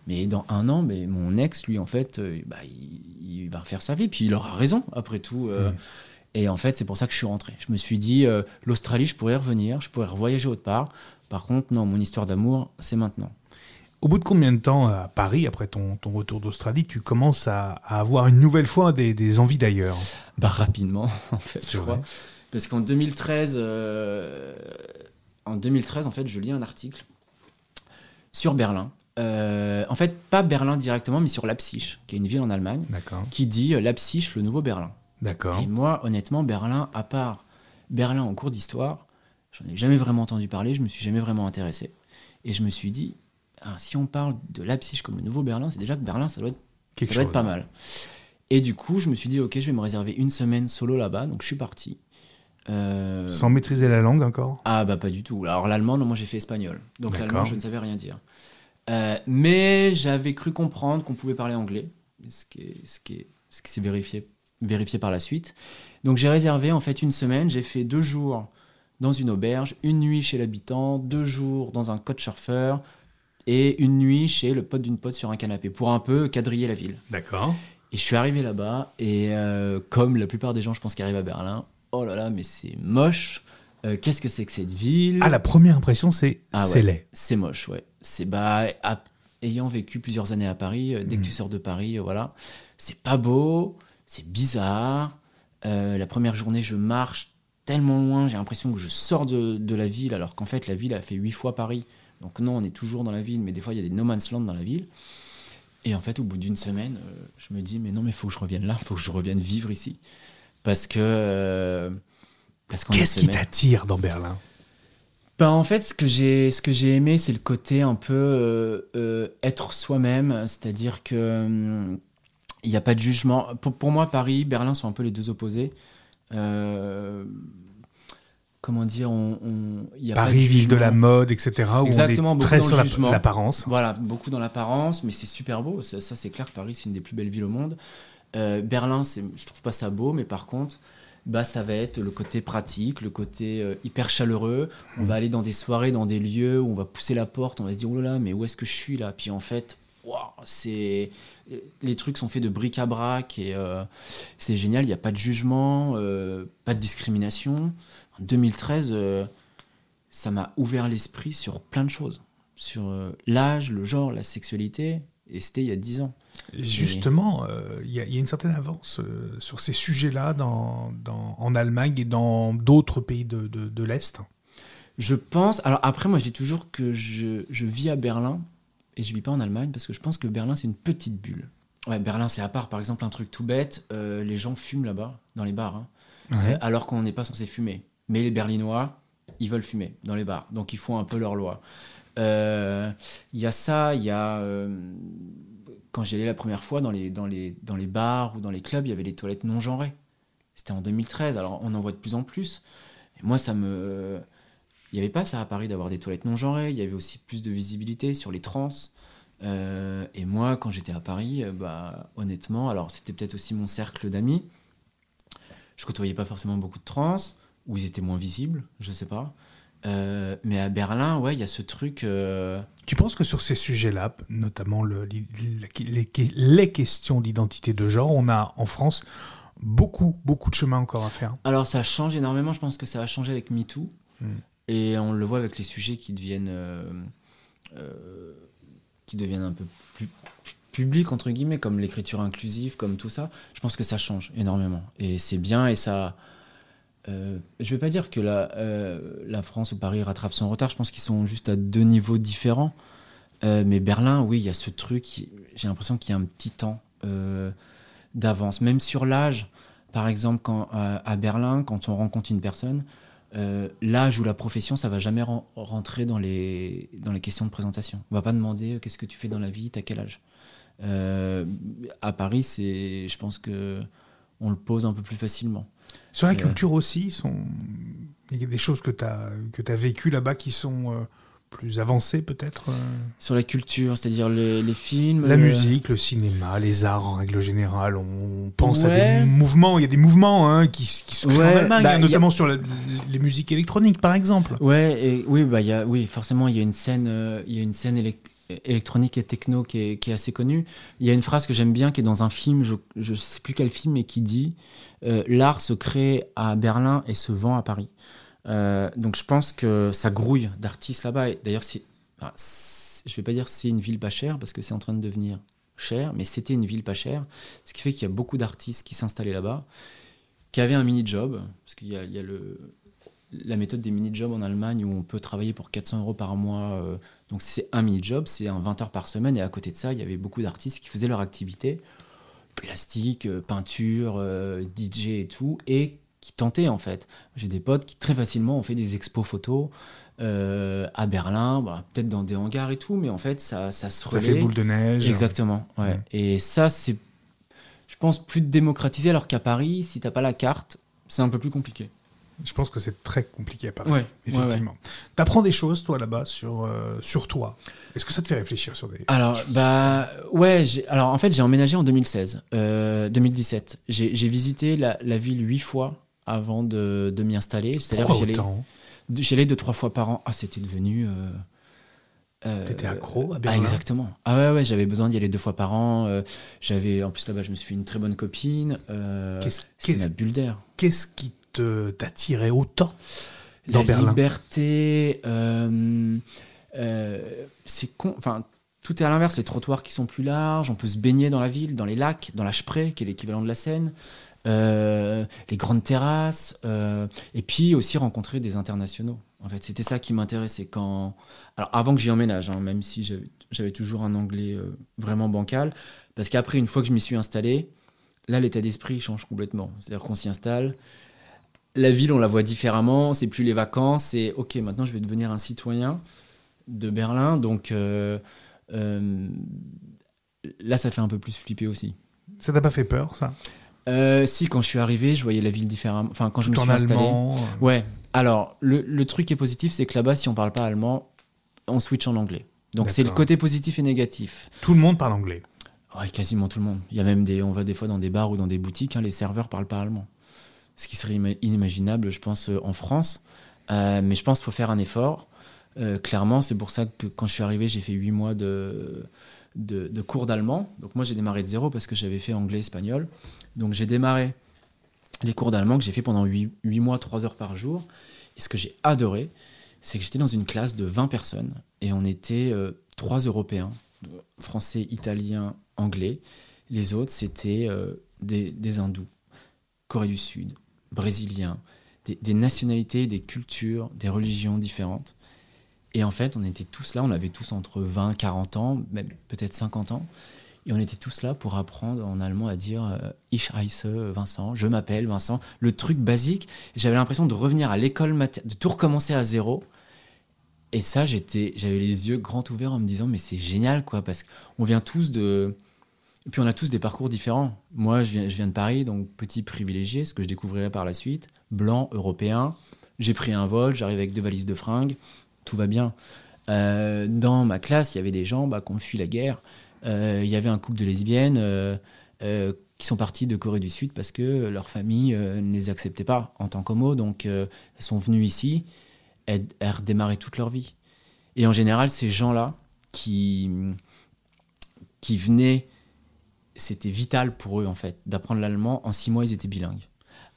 Mais dans un an, mais mon ex, lui, en fait, euh, bah, il, va faire sa vie. Puis il aura raison, après tout. Euh. Et en fait, c'est pour ça que je suis rentré. Je me suis dit, l'Australie, je pourrais revenir, je pourrais voyager autre part. Par contre, non, mon histoire d'amour, c'est maintenant. Au bout de combien de temps à Paris, après ton, ton retour d'Australie, tu commences à, avoir une nouvelle fois des, envies d'ailleurs? Bah rapidement, en fait, je crois. Parce qu'en 2013, euh, en 2013, en fait, je lis un article sur Berlin. Euh, en fait, pas Berlin directement, mais sur Leipzig, qui est une ville en Allemagne, qui dit euh, Leipzig, le nouveau Berlin. D'accord. Et moi, honnêtement, Berlin, à part Berlin en cours d'histoire, j'en ai jamais vraiment entendu parler, je me suis jamais vraiment intéressé. Et je me suis dit, ah, si on parle de Leipzig comme le nouveau Berlin, c'est déjà que Berlin, ça doit être, ça doit être pas mal. Et du coup, je me suis dit, ok, je vais me réserver une semaine solo là-bas, donc je suis parti. Euh, Sans maîtriser la langue encore? Ah bah pas du tout. Alors l'allemand, non, moi j'ai fait espagnol. Donc l'allemand, je ne savais rien dire. Euh, mais j'avais cru comprendre qu'on pouvait parler anglais, ce qui est, ce qui est, ce qui s'est vérifié, vérifié par la suite. Donc j'ai réservé en fait une semaine. J'ai fait deux jours dans une auberge, une nuit chez l'habitant, deux jours dans un couchsurfer et une nuit chez le pote d'une pote sur un canapé pour un peu quadriller la ville. D'accord. Et je suis arrivé là-bas et euh, comme la plupart des gens, je pense, qui arrivent à Berlin, oh là là, mais c'est moche. Euh, qu'est-ce que c'est que cette ville? Ah, la première impression, c'est ah c'est laid. C'est moche, ouais. C'est bah, ayant vécu plusieurs années à Paris, euh, dès que tu mm. sors de Paris, voilà, c'est pas beau, c'est bizarre. la première journée, je marche tellement loin, j'ai l'impression que je sors de, la ville, alors qu'en fait, la ville a fait huit fois Paris. Donc non, on est toujours dans la ville, mais des fois, il y a des no man's land dans la ville. Et en fait, au bout d'une semaine, euh, je me dis, mais non, mais il faut que je revienne là, il faut que je revienne vivre ici. Parce que... Euh, Qu'est-ce qui t'attire dans Berlin? Ben, en fait, ce que j'ai, ce que j'ai aimé, c'est le côté un peu euh, être soi-même, c'est-à-dire que hum, il n'y a pas de jugement. Pour, pour, moi, Paris, Berlin sont un peu les deux opposés. Euh, comment dire, on, y a Paris, ville de la mode, etc. Exactement, on est très sur l'apparence. Voilà, beaucoup dans l'apparence, mais c'est super beau. Ça, c'est clair que Paris, c'est une des plus belles villes au monde. Euh, Berlin, je trouve pas ça beau, mais par contre, bah, ça va être le côté pratique, le côté euh, hyper chaleureux. On va aller dans des soirées, dans des lieux où on va pousser la porte, on va se dire, oh là là, mais où est-ce que je suis là? Puis en fait, c'est les trucs sont faits de bric-à-brac et euh, c'est génial. Il n'y a pas de jugement, euh, pas de discrimination. En 2013, euh, ça m'a ouvert l'esprit sur plein de choses, sur l'âge, le genre, la sexualité. Et c'était il y a dix ans. Justement, il y, a une certaine avance sur ces sujets-là dans, en Allemagne et dans d'autres pays de, de, l'Est. Je pense. Alors après, moi, je dis toujours que je, je vis à Berlin et je vis pas en Allemagne parce que je pense que Berlin c'est une petite bulle. Ouais, Berlin c'est à part. Par exemple, un truc tout bête, euh, les gens fument là-bas dans les bars, hein. euh, alors qu'on n'est pas censé fumer. Mais les Berlinois, ils veulent fumer dans les bars, donc ils font un peu leur loi. Euh, il y a ça, il y a quand j'y allais la première fois dans les, dans, les, dans les bars ou dans les clubs, il y avait les toilettes non genrées. C'était en 2013, alors on en voit de plus en plus. Et moi, ça me il n'y avait pas ça à Paris d'avoir des toilettes non genrées, il y avait aussi plus de visibilité sur les trans. Euh, et moi, quand j'étais à Paris, euh, bah, honnêtement, alors c'était peut-être aussi mon cercle d'amis, je côtoyais pas forcément beaucoup de trans, ou ils étaient moins visibles, je sais pas. Euh, mais à Berlin, ouais, il y a ce truc. Tu penses que sur ces sujets-là, notamment le, les, les, questions d'identité de genre, on a en France beaucoup, beaucoup de chemin encore à faire? Alors ça change énormément, je pense que ça a changé avec MeToo. Hmm. Et on le voit avec les sujets qui deviennent, euh, euh, qui deviennent un peu plus publics, entre guillemets, comme l'écriture inclusive, comme tout ça. Je pense que ça change énormément. Et c'est bien et ça. Euh, je ne vais pas dire que la, France ou Paris rattrape son retard. Je pense qu'ils sont juste à deux niveaux différents. mais Berlin, oui, il y a ce truc, j'ai l'impression qu'il y a un petit temps d'avance. Même sur l'âge, par exemple, à Berlin, quand on rencontre une personne, euh, l'âge ou la profession, ça va jamais rentrer dans les, dans les questions de présentation. On va pas demander euh, qu'est-ce que tu fais dans la vie, t'as quel âge? Euh, à Paris, c'est, je pense que on le pose un peu plus facilement. Sur la culture aussi, sont... il y a des choses que tu as, que as vécues là-bas qui sont plus avancé peut-être euh Sur la culture, c'est-à-dire les, films La musique, le cinéma, les arts en règle générale. On pense à des mouvements, il y a des mouvements hein, qui, qui, se créent en Allemagne, bah, notamment sur les musiques électroniques par exemple. Ouais, et, oui, bah, y a, oui, forcément, il y a une scène, euh, y a une scène électronique et techno qui est, qui est, assez connue. Il y a une phrase que j'aime bien qui est dans un film, je ne sais plus quel film, mais qui dit euh, L'art se crée à Berlin et se vend à Paris. Euh, donc je pense que ça grouille d'artistes là-bas. D'ailleurs, bah, je vais pas dire c'est une ville pas chère parce que c'est en train de devenir cher, mais c'était une ville pas chère, ce qui fait qu'il y a beaucoup d'artistes qui s'installaient là-bas, qui avaient un mini-job, parce qu'il y a, la méthode des mini-jobs en Allemagne où on peut travailler pour 400 euros par mois. Euh, donc c'est un mini-job, c'est un 20 heures par semaine, et à côté de ça, il y avait beaucoup d'artistes qui faisaient leur activité, plastique, euh, peinture, DJ et tout, et qui tentaient en fait. J'ai des potes qui très facilement ont fait des expos photos euh, à Berlin, bah, peut-être dans des hangars et tout, mais en fait ça, ça se Ça fait boule de neige. Exactement, ouais. Et ça c'est, je pense, plus démocratisé alors qu'à Paris, si t'as pas la carte, c'est un peu plus compliqué. Je pense que c'est très compliqué à Paris, effectivement. Tu apprends des choses, toi, là-bas, sur, euh, sur toi. Est-ce que ça te fait réfléchir sur des Alors, bah, ouais, alors en fait, j'ai emménagé en 2016, 2017. Euh, j'ai visité la, la ville huit fois avant de, de m'y installer. C'est-à-dire que j'y allais deux, trois fois par an. Ah, c'était devenu. Euh, euh T'étais accro à ah, Berlin ah, Exactement. Ah ouais, ouais j'avais besoin d'y aller deux fois par an. Euh, j'avais, en plus là-bas, je me suis fait une très bonne copine. Qu'est-ce, ma bulle d'air. Qu'est-ce qui te, t'attirait autant dans La Berlin liberté. C'est con. Enfin, tout est à l'inverse. Les trottoirs qui sont plus larges. On peut se baigner dans la ville, dans les lacs, dans la Spree, qui est l'équivalent de la Seine. Euh, les grandes terrasses, euh, et puis aussi rencontrer des internationaux. En fait, c'était ça qui m'intéressait quand. Alors, avant que j'y emménage, hein, même si j'avais toujours un anglais euh, vraiment bancal, parce qu'après, une fois que je m'y suis installé, là, l'état d'esprit change complètement. C'est-à-dire qu'on s'y installe, la ville, on la voit différemment, c'est plus les vacances, c'est ok, maintenant je vais devenir un citoyen de Berlin, donc là, ça fait un peu plus flipper aussi. Ça t'a pas fait peur, ça? Euh, si, quand je suis arrivé, je voyais la ville différemment. Enfin, quand je me suis installé. Euh. Ouais. Alors, le, le, truc qui est positif, c'est que là-bas, si on parle pas allemand, on switch en anglais. Donc, c'est le côté positif et négatif. Tout le monde parle anglais. Ouais, quasiment tout le monde. Il y a même des. On va des fois dans des bars ou dans des boutiques, hein, les serveurs parlent pas allemand. Ce qui serait inimaginable, je pense, euh, en France. mais je pense qu'il faut faire un effort. clairement, c'est pour ça que quand je suis arrivé, j'ai fait 8 mois de, de, cours d'allemand. Donc, moi, j'ai démarré de zéro parce que j'avais fait anglais-espagnol. Donc j'ai démarré les cours d'allemand que j'ai fait pendant 8, mois, 3 heures par jour. Et ce que j'ai adoré, c'est que j'étais dans une classe de 20 personnes et on était euh, trois Européens, français, italien, anglais. Les autres, c'était euh, des, hindous, Corée du Sud, brésiliens, des, des, nationalités, des cultures, des religions différentes. Et en fait, on était tous là, on avait tous entre 20, 40 ans, même peut-être 50 ans. Et on était tous là pour apprendre en allemand à dire euh, Ich heiße Vincent, je m'appelle Vincent. Le truc basique. J'avais l'impression de revenir à l'école, de tout recommencer à zéro. Et ça, j'étais, j'avais les yeux grands ouverts en me disant, mais c'est génial, quoi, parce qu'on vient tous de. Et puis on a tous des parcours différents. Moi, je viens, je viens de Paris, donc petit privilégié, ce que je découvrirai par la suite. Blanc, européen. J'ai pris un vol, j'arrive avec deux valises de fringues, tout va bien. Euh, dans ma classe, il y avait des gens bah, qui ont fui la guerre. Euh, il y avait un couple de lesbiennes euh, qui sont parties de Corée du Sud parce que leur famille ne les acceptait pas en tant qu'homo. Donc elles sont venues ici, elles, elles redémarraient toute leur vie. Et en général, ces gens-là qui, qui venaient, c'était vital pour eux en fait d'apprendre l'allemand. En six mois, ils étaient bilingues.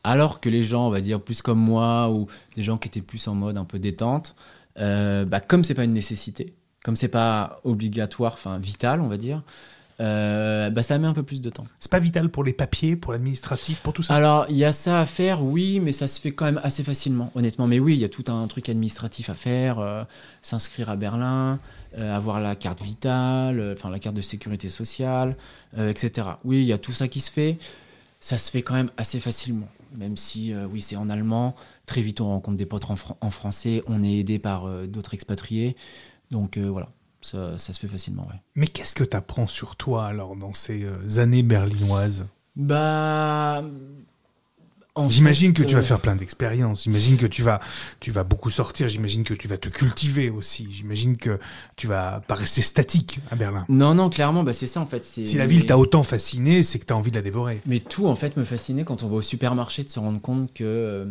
Alors que les gens, on va dire plus comme moi ou des gens qui étaient plus en mode un peu détente, euh, bah, comme c'est pas une nécessité, comme c'est pas obligatoire, enfin vital, on va dire, euh, bah, ça met un peu plus de temps. C'est pas vital pour les papiers, pour l'administratif, pour tout ça? Alors, il y a ça à faire, oui, mais ça se fait quand même assez facilement, honnêtement. Mais oui, il y a tout un truc administratif à faire, euh, s'inscrire à Berlin, euh, avoir la carte vitale, enfin la carte de sécurité sociale, etc. Oui, il y a tout ça qui se fait. Ça se fait quand même assez facilement, même si, oui, c'est en allemand. Très vite, on rencontre des potes en, en français, on est aidé par d'autres expatriés. Donc voilà, ça, se fait facilement. Ouais. Mais qu'est-ce que tu apprends sur toi alors dans ces euh, années berlinoises? Bah. J'imagine que tu vas euh, faire plein d'expériences. J'imagine que tu vas, tu vas beaucoup sortir. J'imagine que tu vas te cultiver aussi. J'imagine que tu vas pas rester statique à Berlin. Non, non, clairement, bah c'est ça en fait. Si la ville t'a autant fasciné, c'est que tu as envie de la dévorer. Mais tout en fait me fascinait quand on va au supermarché de se rendre compte que euh,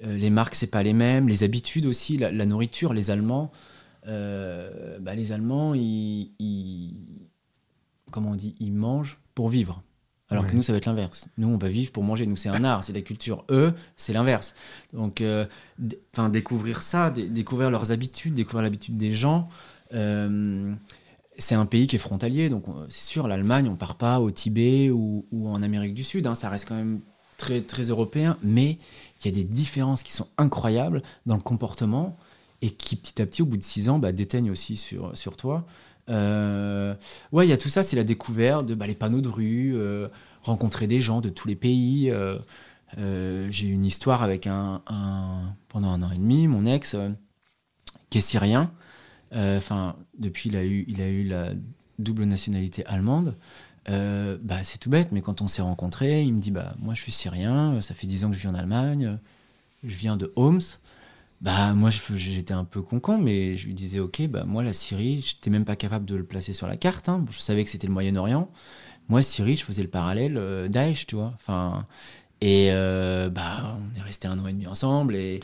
les marques c'est pas les mêmes, les habitudes aussi, la nourriture, les Allemands. Euh, bah, les Allemands, ils, comment on dit, ils mangent pour vivre. Alors que nous, ça va être l'inverse. Nous, on va vivre pour manger. Nous, c'est un art, c'est la culture. Eux, c'est l'inverse. Donc, euh, découvrir ça, découvrir leurs habitudes, découvrir l'habitude des gens. Euh, c'est un pays qui est frontalier, donc c'est sûr, l'Allemagne, on part pas au Tibet ou, en Amérique du Sud. Hein, ça reste quand même très très européen, mais il y a des différences qui sont incroyables dans le comportement et qui petit à petit, au bout de six ans, bah, déteignent aussi sur, sur toi. Euh, ouais, il y a tout ça, c'est la découverte de bah, les panneaux de rue, euh, rencontrer des gens de tous les pays. Euh, j'ai eu une histoire avec un, pendant un an et demi, mon ex, qui est syrien. Enfin, depuis, il a, eu, il a eu la double nationalité allemande. Bah, c'est tout bête, mais quand on s'est rencontrés, il me dit bah, Moi, je suis syrien, ça fait dix ans que je vis en Allemagne, je viens de Homs. Bah moi j'étais un peu concon, mais je lui disais ok, bah moi la Syrie, j'étais même pas capable de le placer sur la carte. Hein. Je savais que c'était le Moyen-Orient. Moi Syrie, je faisais le parallèle euh, Daesh, tu vois. Enfin et euh, bah on est resté un an et demi ensemble et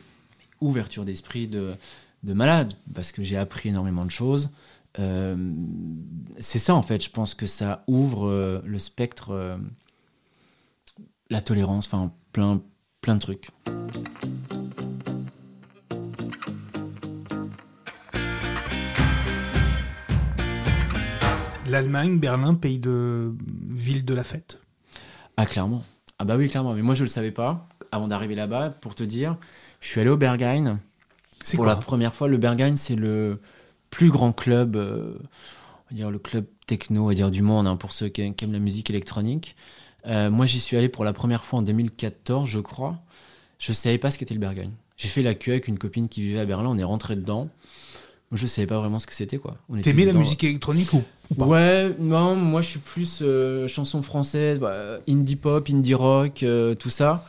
ouverture d'esprit de de malade parce que j'ai appris énormément de choses. Euh, c'est ça en fait. Je pense que ça ouvre le spectre, la tolérance, enfin plein plein de trucs. L'Allemagne, Berlin, pays de ville de la fête? Ah, clairement. Ah, bah oui, clairement. Mais moi, je ne le savais pas avant d'arriver là-bas. Pour te dire, je suis allé au Berghain. C'est Pour la première fois, le Berghain, c'est le plus grand club, euh, on va dire le club techno, on va dire du monde, hein, pour ceux qui, aiment la musique électronique. Euh, moi, j'y suis allé pour la première fois en 2014, je crois. Je savais pas ce qu'était le Berghain. J'ai fait la queue avec une copine qui vivait à Berlin, on est rentré dedans. Moi, je savais pas vraiment ce que c'était, quoi. T'aimais la musique électronique ou, pas? Ouais, non, moi, je suis plus euh, chanson française, bah, indie pop, indie rock, euh, tout ça.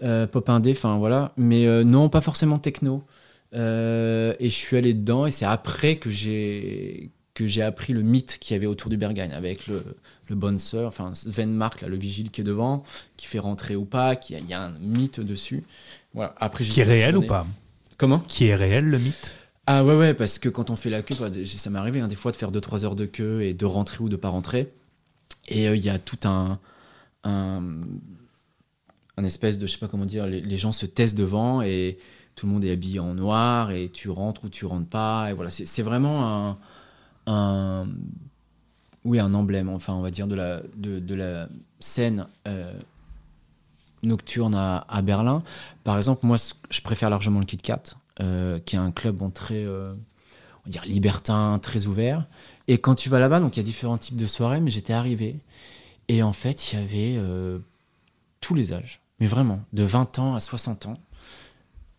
Pop indé, enfin, voilà. Mais non, pas forcément techno. Et je suis allé dedans, et c'est après que j'ai que j'ai appris le mythe qu'il y avait autour du Berghain, avec le, le bouncer, enfin Sven Mark, là, le vigile qui est devant, qui fait rentrer ou pas, qui il y a un mythe dessus. Voilà. Après, qui est réel ou pas Comment? Qui est réel le mythe? Ah ouais, ouais, parce que quand on fait la queue, bah, ça m'est arrivé hein, des fois de faire 2-3 heures de queue et de rentrer ou de pas rentrer. Et euh, il y a tout un, un, espèce de, je sais pas comment dire, les, gens se taisent devant et tout le monde est habillé en noir et tu rentres ou tu rentres pas. Et voilà, c'est vraiment un, oui, un emblème, enfin, on va dire, de la, de, la scène euh, nocturne à, Berlin. Par exemple, moi, je préfère largement le Kit Kat. Euh, qui est un club très euh, on va dire libertin, très ouvert. Et quand tu vas là-bas, donc il y a différents types de soirées, mais j'étais arrivé et en fait il y avait tous les âges, mais vraiment de 20 ans à 60 ans,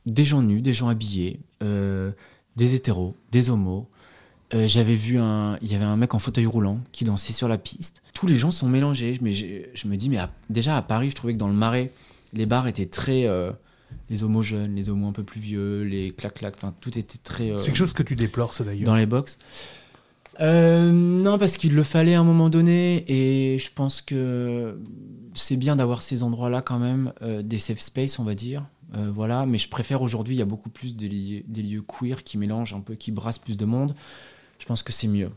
des gens nus, des gens habillés, des hétéros, des homos. J'avais vu un, il y avait un mec en fauteuil roulant qui dansait sur la piste. Tous les gens sont mélangés. Mais je me dis, mais déjà à Paris, je trouvais que dans le Marais, les bars étaient très les homos jeunes, les homos un peu plus vieux, les clac-clac, enfin tout était très. Euh, c'est quelque chose que tu déplores, ça d'ailleurs. Dans les box. Euh, non, parce qu'il le fallait à un moment donné, et je pense que c'est bien d'avoir ces endroits-là quand même, euh, des safe space, on va dire. voilà, mais je préfère aujourd'hui, il y a beaucoup plus des lieux queer qui mélangent un peu, qui brassent plus de monde. Je pense que c'est mieux.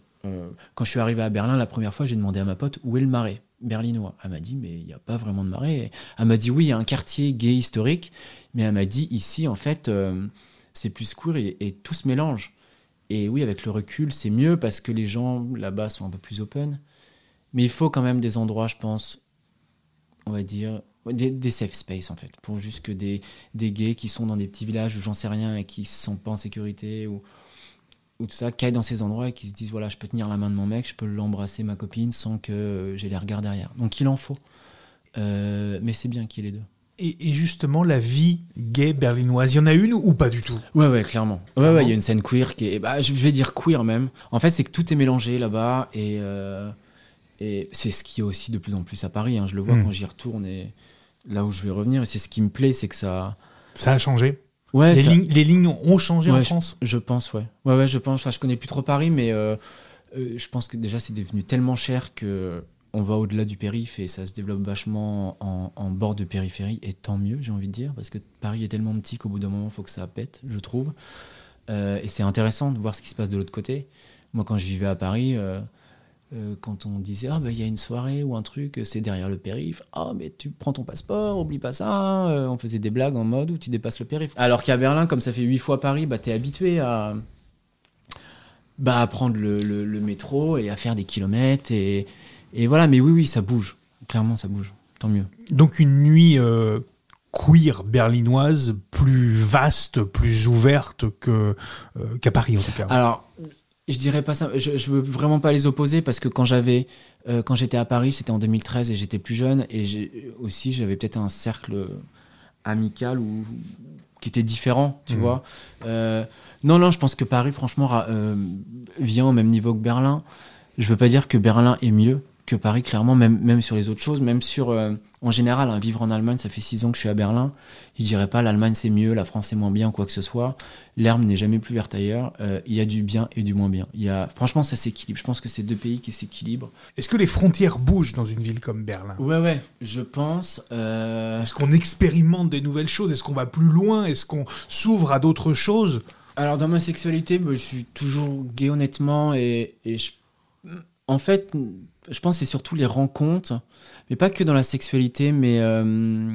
quand je suis arrivé à Berlin la première fois, j'ai demandé à ma pote où est le marais berlinois. Elle m'a dit, mais il n'y a pas vraiment de marais. Elle m'a dit, oui, il y a un quartier gay historique, mais elle m'a dit, ici, en fait, euh, c'est plus court et, tout se mélange. Et oui, avec le recul, c'est mieux parce que les gens là-bas sont un peu plus open. Mais il faut quand même des endroits, je pense, on va dire, des, safe space en fait, pour juste que des, des gays qui sont dans des petits villages où j'en sais rien et qui ne sont pas en sécurité ou, ou tout ça, qui aillent dans ces endroits et qui se disent voilà, je peux tenir la main de mon mec, je peux l'embrasser, ma copine, sans que j'ai les regards derrière. Donc il en faut. Euh, mais c'est bien qu'il y ait les deux. Et, justement, la vie gay berlinoise, il y en a une ou pas du tout? Ouais, ouais, clairement. Ouais, ouais, il y a une scène queer qui est. Bah, je vais dire queer même. En fait, c'est que tout est mélangé là-bas et, euh, et c'est ce qui est aussi de plus en plus à Paris. Hein. Je le vois hmm. quand j'y retourne et là où je vais revenir. Et c'est ce qui me plaît, c'est que ça. Ça a changé? Ouais, les, lignes, les lignes ont changé en France? je, pense, ouais. Ouais, ouais, je pense. Enfin, je connais plus trop Paris, mais euh, euh, je pense que déjà, c'est devenu tellement cher que on va au-delà du périph' et ça se développe vachement en, bord de périphérie, et tant mieux, j'ai envie de dire, parce que Paris est tellement petit qu'au bout d'un moment, il faut que ça pète, je trouve. Euh, et c'est intéressant de voir ce qui se passe de l'autre côté. Moi, quand je vivais à Paris, euh, euh, quand on disait ah ben il y a une soirée ou un truc, c'est derrière le périph. Ah mais tu prends ton passeport, oublie pas ça. on faisait des blagues en mode où tu dépasses le périph. Alors qu'à Berlin, comme ça fait huit fois Paris, bah t'es habitué à bah à prendre le, métro et à faire des kilomètres et voilà, mais oui, oui, ça bouge. Clairement, ça bouge. Tant mieux. Donc une nuit euh, queer berlinoise plus vaste, plus ouverte que euh, qu'à Paris en tout cas. Alors, je dirais pas ça. Je, je veux vraiment pas les opposer parce que quand j'avais, euh, quand j'étais à Paris, c'était en 2013 et j'étais plus jeune et aussi j'avais peut-être un cercle amical ou qui était différent, tu mmh. vois. non, non, je pense que Paris, franchement, vient au même niveau que Berlin. Je veux pas dire que Berlin est mieux que Paris, clairement, même, même sur les autres choses, même sur, euh, en général, hein, vivre en Allemagne, ça fait six ans que je suis à Berlin, je dirais pas l'Allemagne c'est mieux, la France c'est moins bien, quoi que ce soit. L'herbe n'est jamais plus verte ailleurs. Euh, il y a du bien et du moins bien. Il y a, franchement, ça s'équilibre. Je pense que c'est deux pays qui s'équilibrent. Est-ce que les frontières bougent dans une ville comme Berlin? Ouais, ouais, je pense. Euh, Est-ce qu'on expérimente des nouvelles choses? Est-ce qu'on va plus loin? Est-ce qu'on s'ouvre à d'autres choses? Alors, dans ma sexualité, bah, je suis toujours gay, honnêtement, et, et je... en fait je pense que c'est surtout les rencontres, mais pas que dans la sexualité, mais euh,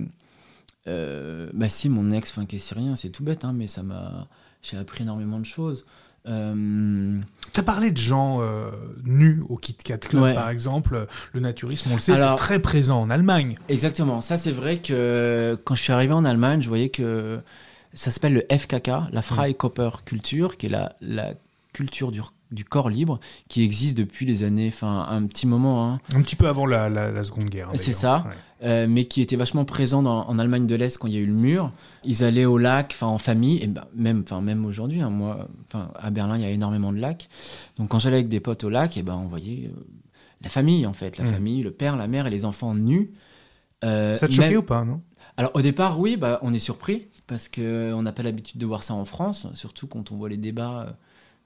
euh, bah si mon ex, enfin qui est syrien, c'est tout bête, hein, mais ça m'a, j'ai appris énormément de choses. Euh... Tu as parlé de gens euh, nus au Kit Kat Club, par exemple. Le naturisme, on le sait, c'est très présent en Allemagne. Exactement. Ça, c'est vrai que quand je suis arrivé en Allemagne, je voyais que ça s'appelle le FKK, la Freikörper Culture, qui est la, la culture du du corps libre qui existe depuis les années, enfin un petit moment. Hein. Un petit peu avant la, Seconde Guerre. C'est ça, euh, mais qui était vachement présent en Allemagne de l'Est quand il y a eu le mur. Ils allaient au lac, enfin en famille, et ben, même, enfin même aujourd'hui, hein, moi, enfin à Berlin il y a énormément de lacs. Donc quand j'allais avec des potes au lac, et ben on voyait euh, la famille en fait, la hmm. famille, le père, la mère et les enfants nus. Euh, ça te choquait ou pas, non? Alors au départ, oui, bah, on est surpris parce qu'on n'a pas l'habitude de voir ça en France, surtout quand on voit les débats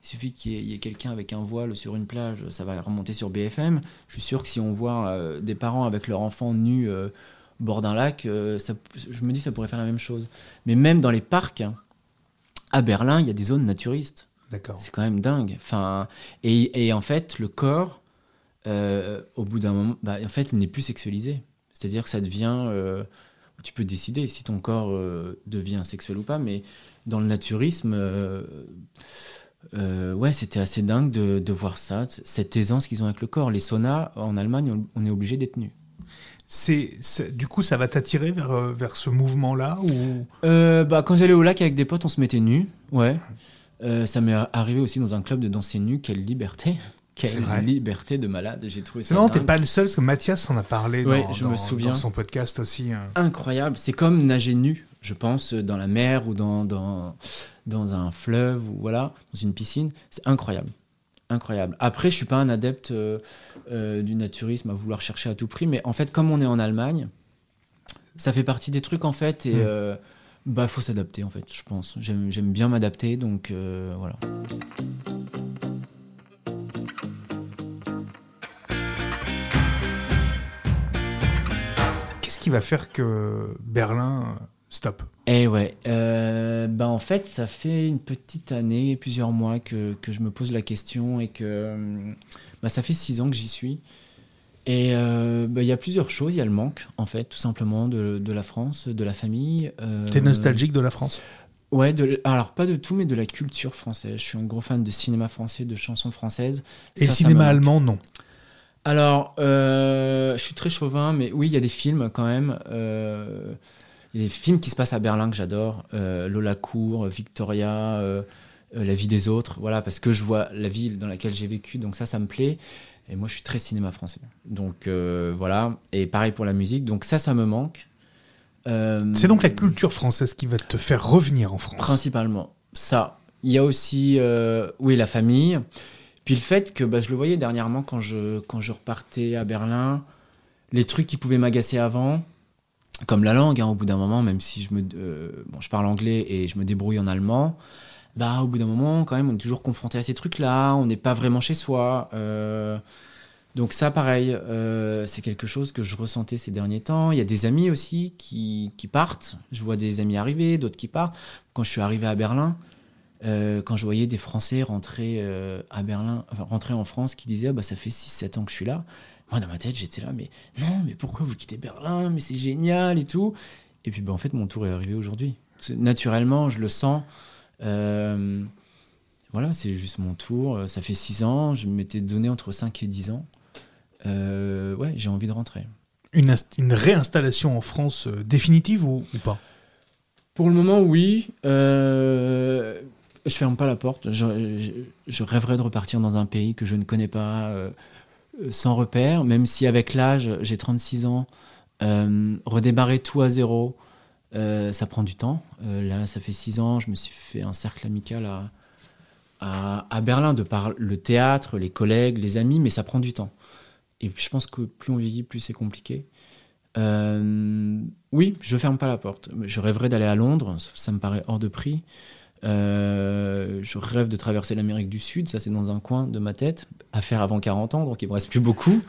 il suffit qu'il y ait, quelqu'un avec un voile sur une plage, ça va remonter sur BFM. Je suis sûr que si on voit euh, des parents avec leur enfant nu euh, bord d'un lac, euh, je me dis que ça pourrait faire la même chose. Mais même dans les parcs, à Berlin, il y a des zones naturistes. D'accord. C'est quand même dingue. Enfin, et, en fait, le corps, au bout d'un moment, bah, en fait, il n'est plus sexualisé. C'est-à-dire que ça devient. tu peux décider si ton corps devient sexuel ou pas, mais dans le naturisme euh, ouais, c'était assez dingue de, voir ça, cette aisance qu'ils ont avec le corps. Les saunas, en Allemagne, on, est obligé d'être nu. C'est, du coup, ça va t'attirer vers, euh, vers ce mouvement-là ou... Euh, bah, Quand j'allais au lac avec des potes, on se mettait nu. Ouais. ça m'est arrivé aussi dans un club de danser nu. Quelle liberté! Quelle liberté de malade, j'ai trouvé ça. Non, t'es pas le seul, parce que Mathias en a parlé dans, je me souviens. dans son podcast aussi. Hein. Incroyable, c'est comme nager nu, je pense, dans la mer ou dans, dans, dans un fleuve ou voilà, dans une piscine. C'est incroyable. Incroyable. Après, je suis pas un adepte euh, euh, du naturisme à vouloir chercher à tout prix, mais en fait, comme on est en Allemagne, ça fait partie des trucs en fait, et il hmm. euh, bah faut s'adapter en fait, je pense. J'aime bien m'adapter, donc voilà. Qu'est-ce qui va faire que Berlin Stop. Eh ouais. Euh, ben en fait, ça fait une petite année, plusieurs mois que, que je me pose la question et que ben, ça fait six ans que j'y suis. Et euh, ben, il y a plusieurs choses. Il y a le manque, en fait, tout simplement, de, de la France, de la famille. Euh, T'es nostalgique de la France? Ouais, de, alors pas de tout, mais de la culture française. Je suis un gros fan de cinéma français, de chansons françaises. Et le cinéma allemand, non Alors, je suis très chauvin, mais oui, il y a des films quand même. Il y a des films qui se passent à Berlin que j'adore. Lola Cour, Victoria, La vie des autres. Voilà, parce que je vois la ville dans laquelle j'ai vécu, donc ça, ça me plaît. Et moi, je suis très cinéma français. Donc voilà. Et pareil pour la musique. Donc ça, ça me manque. C'est donc la culture française qui va te faire revenir en France. Principalement. Ça. Il y a aussi, euh, oui, la famille. Puis le fait que bah, je le voyais dernièrement quand je, quand je repartais à Berlin, les trucs qui pouvaient m'agacer avant, comme la langue, hein, au bout d'un moment, même si je, me, euh, bon, je parle anglais et je me débrouille en allemand, bah, au bout d'un moment, quand même, on est toujours confronté à ces trucs-là, on n'est pas vraiment chez soi. Euh, donc ça, pareil, c'est quelque chose que je ressentais ces derniers temps. Il y a des amis aussi qui, qui partent. Je vois des amis arriver, d'autres qui partent. Quand je suis arrivé à Berlin, euh, quand je voyais des Français rentrer euh, à Berlin, rentrer en France, qui disaient ah, bah, ça fait 6-7 ans que je suis là. Moi, dans ma tête, j'étais là, mais non, mais pourquoi vous quittez Berlin Mais c'est génial et tout. Et puis, bah, en fait, mon tour est arrivé aujourd'hui. Naturellement, je le sens. Euh, voilà, c'est juste mon tour. Ça fait 6 ans. Je m'étais donné entre 5 et 10 ans. ouais, j'ai envie de rentrer. Une, une réinstallation en France définitive ou, ou pas? Pour le moment, oui. Euh, je ferme pas la porte. Je, rêverais de repartir dans un pays que je ne connais pas, euh, sans repère, même si avec l'âge, j'ai 36 ans, euh, redémarrer tout à zéro, euh, ça prend du temps. là, ça fait 6 ans, je me suis fait un cercle amical à, à, Berlin, de par le théâtre, les collègues, les amis, mais ça prend du temps. Et je pense que plus on vieillit, plus c'est compliqué. oui, je ferme pas la porte. Je rêverais d'aller à Londres, ça me paraît hors de prix. Euh, je rêve de traverser l'Amérique du Sud, ça c'est dans un coin de ma tête, à faire avant 40 ans, donc il me reste plus beaucoup.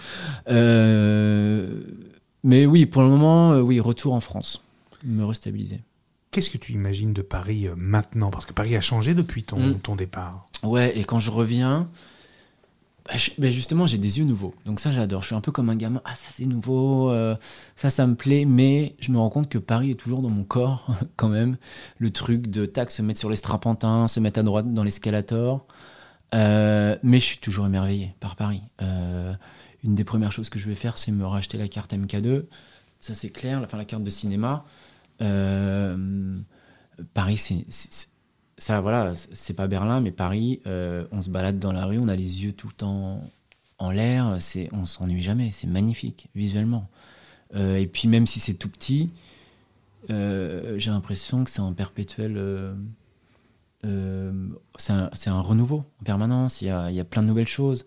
Euh, mais oui, pour le moment, euh, oui, retour en France, me restabiliser. Qu'est-ce que tu imagines de Paris maintenant? Parce que Paris a changé depuis ton, mm. ton départ. Ouais, et quand je reviens, bah, bah, justement, j'ai des yeux nouveaux. Donc ça, j'adore. Je suis un peu comme un gamin. Ah, ça c'est nouveau. Euh, ça, ça me plaît. Mais je me rends compte que Paris est toujours dans mon corps, quand même. Le truc de tac, se mettre sur les strapantins, se mettre à droite dans l'escalator. Euh, mais je suis toujours émerveillé par Paris. Euh, une des premières choses que je vais faire, c'est me racheter la carte MK2. Ça, c'est clair. Enfin, la carte de cinéma. Paris, c'est ça, voilà, c'est pas Berlin, mais Paris, euh, on se balade dans la rue, on a les yeux tout le en l'air, c'est, on s'ennuie jamais, c'est magnifique visuellement. Euh, et puis même si c'est tout petit, euh, j'ai l'impression que c'est un perpétuel, c'est un, un, renouveau en permanence. Il y a, il y a plein de nouvelles choses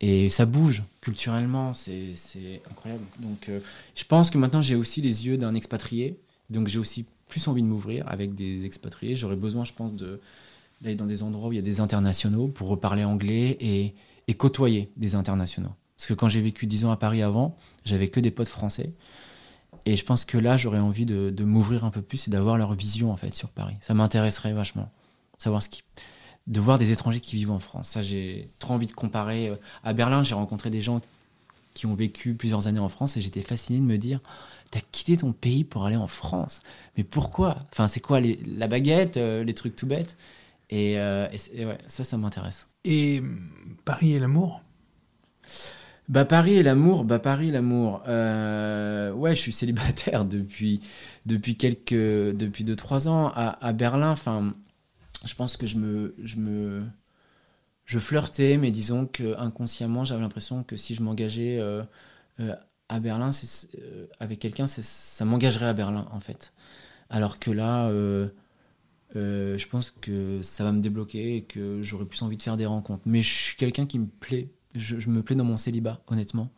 et ça bouge culturellement, c'est, c'est incroyable. Donc, je pense que maintenant j'ai aussi les yeux d'un expatrié, donc j'ai aussi plus envie de m'ouvrir avec des expatriés. J'aurais besoin, je pense, d'aller dans des endroits où il y a des internationaux pour reparler anglais et, côtoyer des internationaux. Parce que quand j'ai vécu 10 ans à Paris avant, j'avais que des potes français. Et je pense que là, j'aurais envie de, m'ouvrir un peu plus et d'avoir leur vision en fait sur Paris. Ça m'intéresserait vachement. Savoir de voir des étrangers qui vivent en France. Ça, j'ai trop envie de comparer. À Berlin, j'ai rencontré des gens qui ont vécu plusieurs années en France et j'étais fasciné de me dire t'as quitté ton pays pour aller en France. Mais pourquoi? Enfin, c'est quoi les, la baguette, euh, les trucs tout bêtes? Et, euh, ouais, ça, ça m'intéresse. Et Paris et l'amour? Bah Paris et l'amour, bah Paris et l'amour. Euh, ouais, je suis célibataire depuis depuis quelques depuis deux trois ans à, à Berlin. Enfin, je pense que je me je me je flirtais, mais disons que inconsciemment, j'avais l'impression que si je m'engageais à Berlin, euh, avec quelqu'un, ça m'engagerait à Berlin, en fait. Alors que là, euh, euh, je pense que ça va me débloquer et que j'aurais plus envie de faire des rencontres. Mais je suis quelqu'un qui me plaît. Je, me plais dans mon célibat, honnêtement.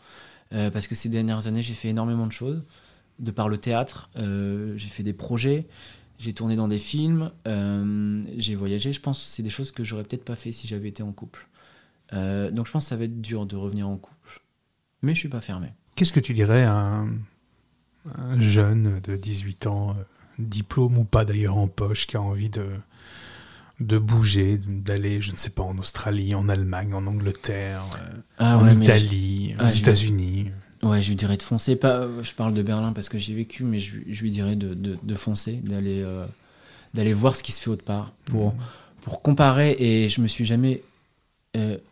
parce que ces dernières années, j'ai fait énormément de choses. De par le théâtre, j'ai fait des projets, j'ai tourné dans des films, j'ai voyagé. Je pense que c'est des choses que j'aurais peut-être pas fait si j'avais été en couple. donc je pense que ça va être dur de revenir en couple. Mais je suis pas fermé. Qu'est-ce que tu dirais à un, jeune de 18 ans, euh, diplôme ou pas d'ailleurs en poche, qui a envie de, de bouger, d'aller, je ne sais pas, en Australie, en Allemagne, en Angleterre, euh, ah en Italie, aux ah, États-Unis? Ouais, je lui dirais de foncer. Pas, je parle de Berlin parce que j'y ai vécu, mais je, lui dirais de, de, foncer, d'aller euh, d'aller voir ce qui se fait autre part pour, mmh. pour comparer. Et je me suis jamais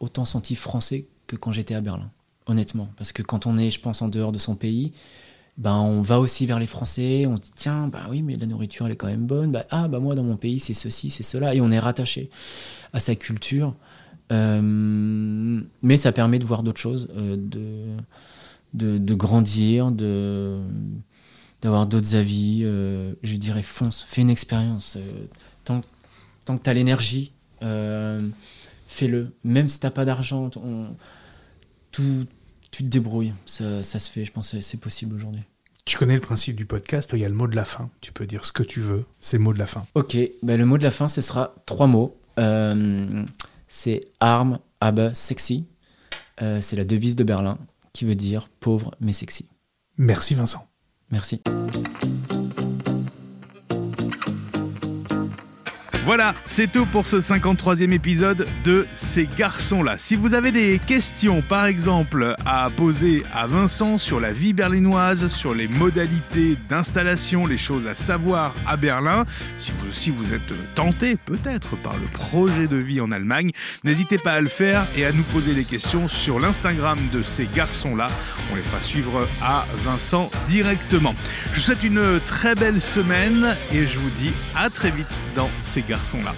autant senti français que quand j'étais à Berlin honnêtement. Parce que quand on est, je pense, en dehors de son pays, ben, on va aussi vers les Français, on se dit tiens, bah oui, mais la nourriture elle est quand même bonne. Bah, ah, bah moi dans mon pays c'est ceci, c'est cela. Et on est rattaché à sa culture. Euh, mais ça permet de voir d'autres choses, euh, de, de, de, grandir, de d'avoir d'autres avis. Euh, je dirais fonce, fais une expérience. tant, tant que tu as l'énergie, fais-le. Même si t'as pas d'argent, tout, tu te débrouilles. Ça, ça se fait, je pense que c'est possible aujourd'hui. Tu connais le principe du podcast, il y a le mot de la fin. Tu peux dire ce que tu veux, c'est le mot de la fin. Ok, ben le mot de la fin, ce sera trois mots. Euh, c'est arme, aber, sexy. Euh, c'est la devise de Berlin qui veut dire pauvre mais sexy. Merci Vincent. Merci. Voilà, c'est tout pour ce 53e épisode de Ces garçons-là. Si vous avez des questions, par exemple, à poser à Vincent sur la vie berlinoise, sur les modalités d'installation, les choses à savoir à Berlin, si vous aussi vous êtes tenté peut-être par le projet de vie en Allemagne, n'hésitez pas à le faire et à nous poser des questions sur l'Instagram de ces garçons-là. On les fera suivre à Vincent directement. Je vous souhaite une très belle semaine et je vous dis à très vite dans Ces garçons sont là.